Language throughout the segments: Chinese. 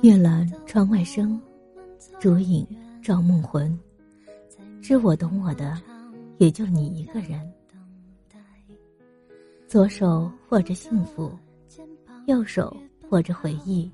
月阑窗外声，烛影照梦魂。知我懂我的，也就你一个人。左手握着幸福，右手握着回忆。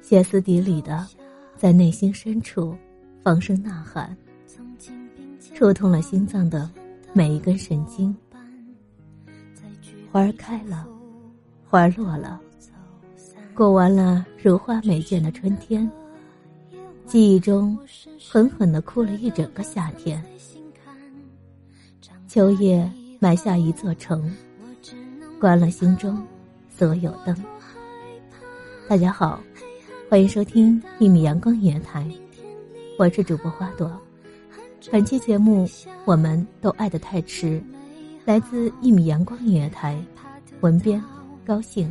歇斯底里的，在内心深处放声呐喊，触痛了心脏的每一根神经。花儿开了，花儿落了。过完了如花美眷的春天，记忆中狠狠的哭了一整个夏天。秋叶埋下一座城，关了心中所有灯。大家好，欢迎收听一米阳光音乐台，我是主播花朵。本期节目我们都爱得太迟，来自一米阳光音乐台，文编高兴。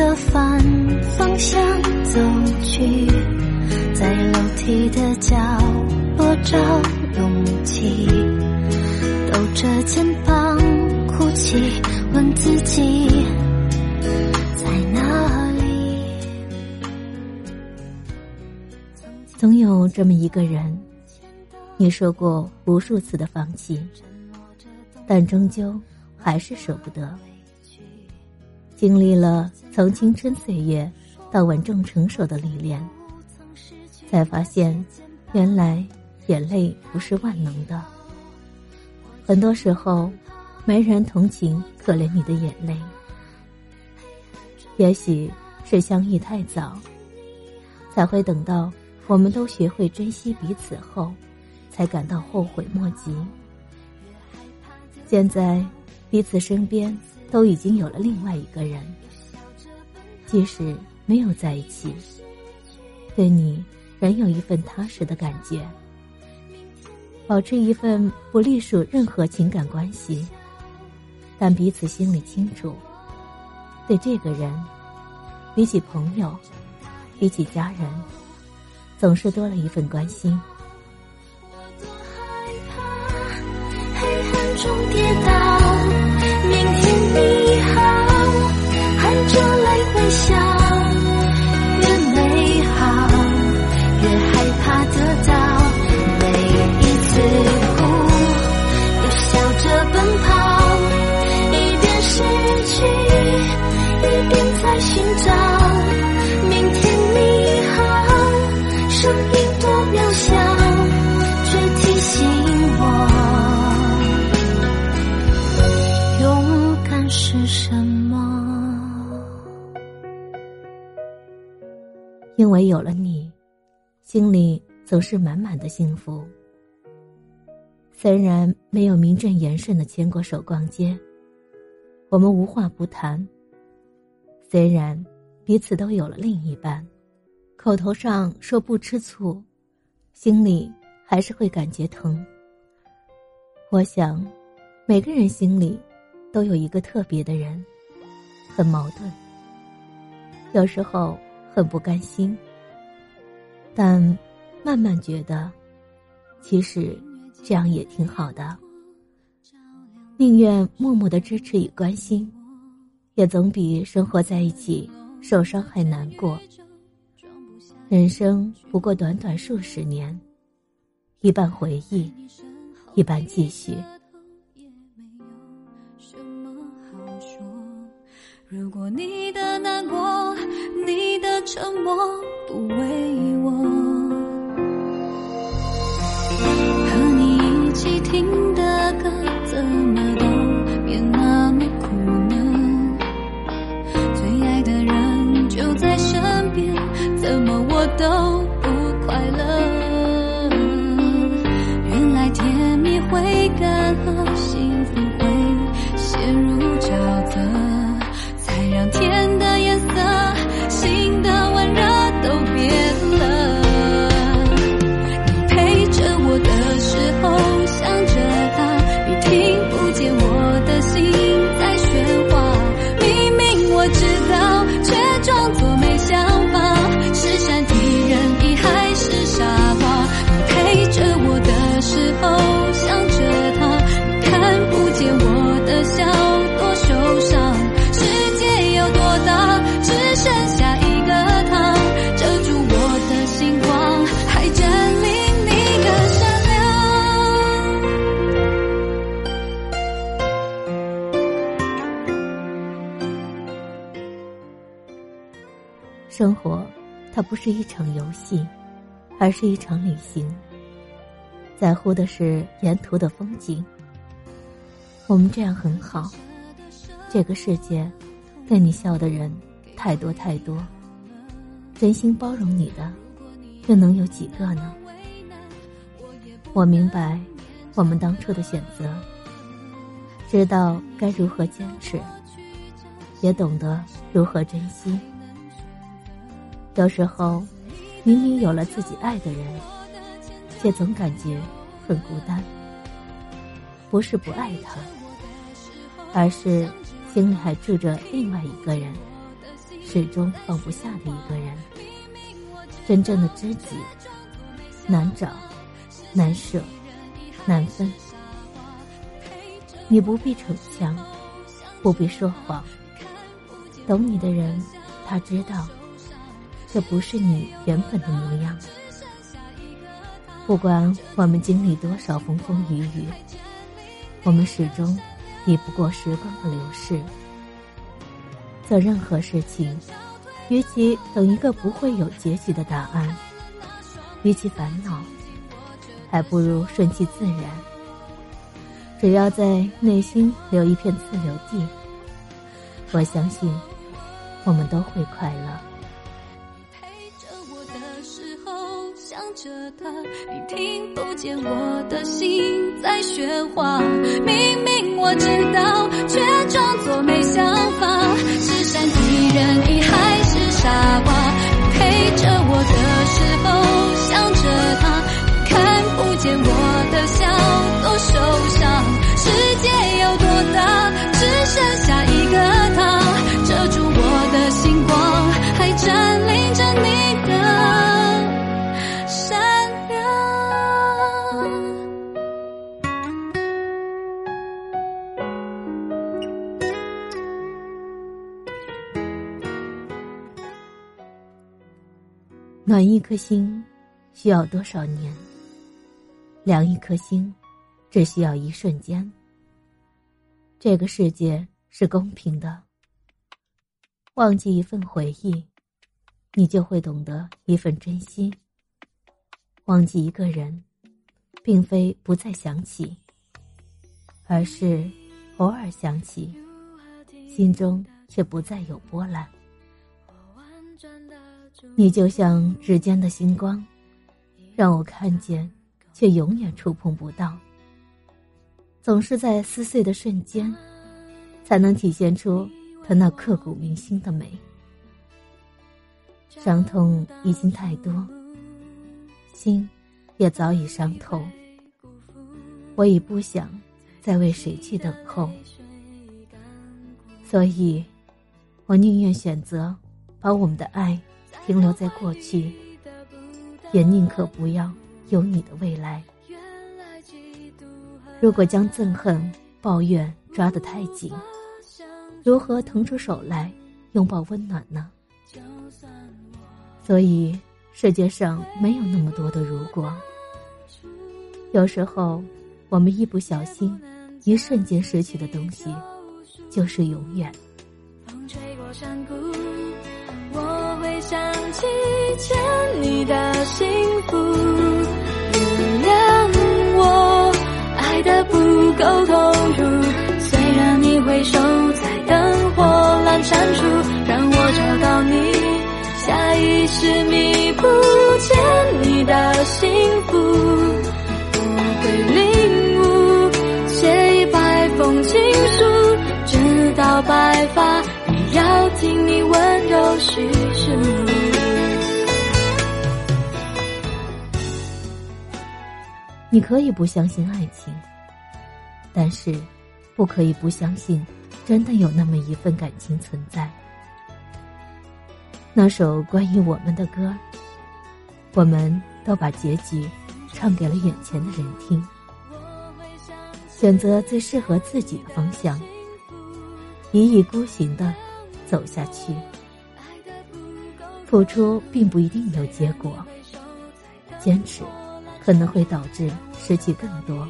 着反方向走去，在楼梯的角落找勇气，抖着肩膀哭泣，问自己在哪里。总有这么一个人，你说过无数次的放弃，但终究还是舍不得。经历了从青春岁月到稳重成熟的历练，才发现，原来眼泪不是万能的。很多时候，没人同情可怜你的眼泪。也许是相遇太早，才会等到我们都学会珍惜彼此后，才感到后悔莫及。现在，彼此身边。都已经有了另外一个人，即使没有在一起，对你仍有一份踏实的感觉。保持一份不隶属任何情感关系，但彼此心里清楚，对这个人，比起朋友，比起家人，总是多了一份关心。我多害怕黑暗中跌倒，因为有了你，心里总是满满的幸福。虽然没有名正言顺的牵过手逛街，我们无话不谈。虽然彼此都有了另一半，口头上说不吃醋，心里还是会感觉疼。我想，每个人心里都有一个特别的人，很矛盾，有时候很不甘心，但慢慢觉得，其实。这样也挺好的，宁愿默默的支持与关心，也总比生活在一起受伤害难过。人生不过短短数十年，一半回忆，一半继续。如果，你的沉默不为我。和你一起听的歌怎么都变那么苦呢？最爱的人就在身边，怎么我都它不是一场游戏，而是一场旅行。在乎的是沿途的风景。我们这样很好，这个世界，对你笑的人太多太多，真心包容你的，又能有几个呢？我明白，我们当初的选择，知道该如何坚持，也懂得如何珍惜。有时候，明明有了自己爱的人，却总感觉很孤单。不是不爱他，而是心里还住着另外一个人，始终放不下的一个人。真正的知己，难找，难舍，难分。你不必逞强，不必说谎。懂你的人，他知道。这不是你原本的模样。不管我们经历多少风风雨雨，我们始终抵不过时光的流逝。做任何事情，与其等一个不会有结局的答案，与其烦恼，还不如顺其自然。只要在内心留一片自留地，我相信，我们都会快乐。着他，你听不见我的心在喧哗。明明我知道，却装作没想法。是善解人意还是傻瓜？你陪着我的时候想着他，看不见我的笑暖一颗心，需要多少年？凉一颗心，只需要一瞬间。这个世界是公平的。忘记一份回忆，你就会懂得一份珍惜。忘记一个人，并非不再想起，而是偶尔想起，心中却不再有波澜。你就像指尖的星光，让我看见，却永远触碰不到。总是在撕碎的瞬间，才能体现出它那刻骨铭心的美。伤痛已经太多，心也早已伤透。我已不想再为谁去等候，所以，我宁愿选择把我们的爱停留在过去，也宁可不要有你的未来。如果将憎恨、抱怨抓得太紧，如何腾出手来拥抱温暖呢？所以，世界上没有那么多的如果。有时候，我们一不小心，一瞬间失去的东西，就是永远。风吹过山谷，我会想起欠你的幸福。原谅我爱的不够投入，虽然你回首在灯火阑珊处，让我找到你。下意识弥补欠你的幸福，你可以不相信爱情，但是不可以不相信，真的有那么一份感情存在。那首关于我们的歌，我们都把结局唱给了眼前的人听。选择最适合自己的方向，一意孤行的走下去。付出并不一定有结果，坚持可能会导致失去更多。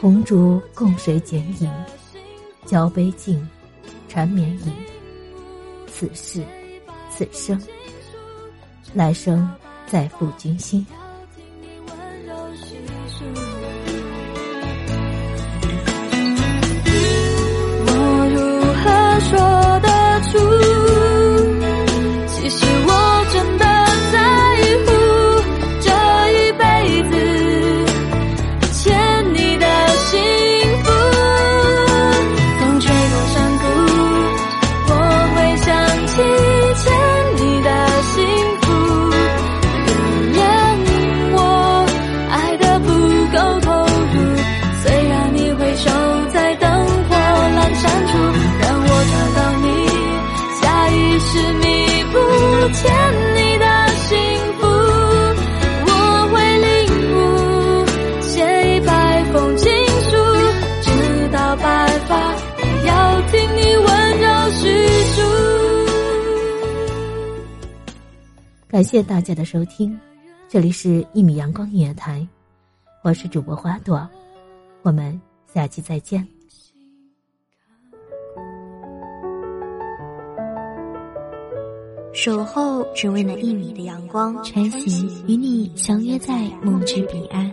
红烛共谁剪影？交杯敬，缠绵影。此事，此生，来生再赴君心。感谢大家的收听，这里是《一米阳光音乐台》，我是主播花朵，我们下期再见。守候只为那一米的阳光，穿行与你相约在梦之彼岸。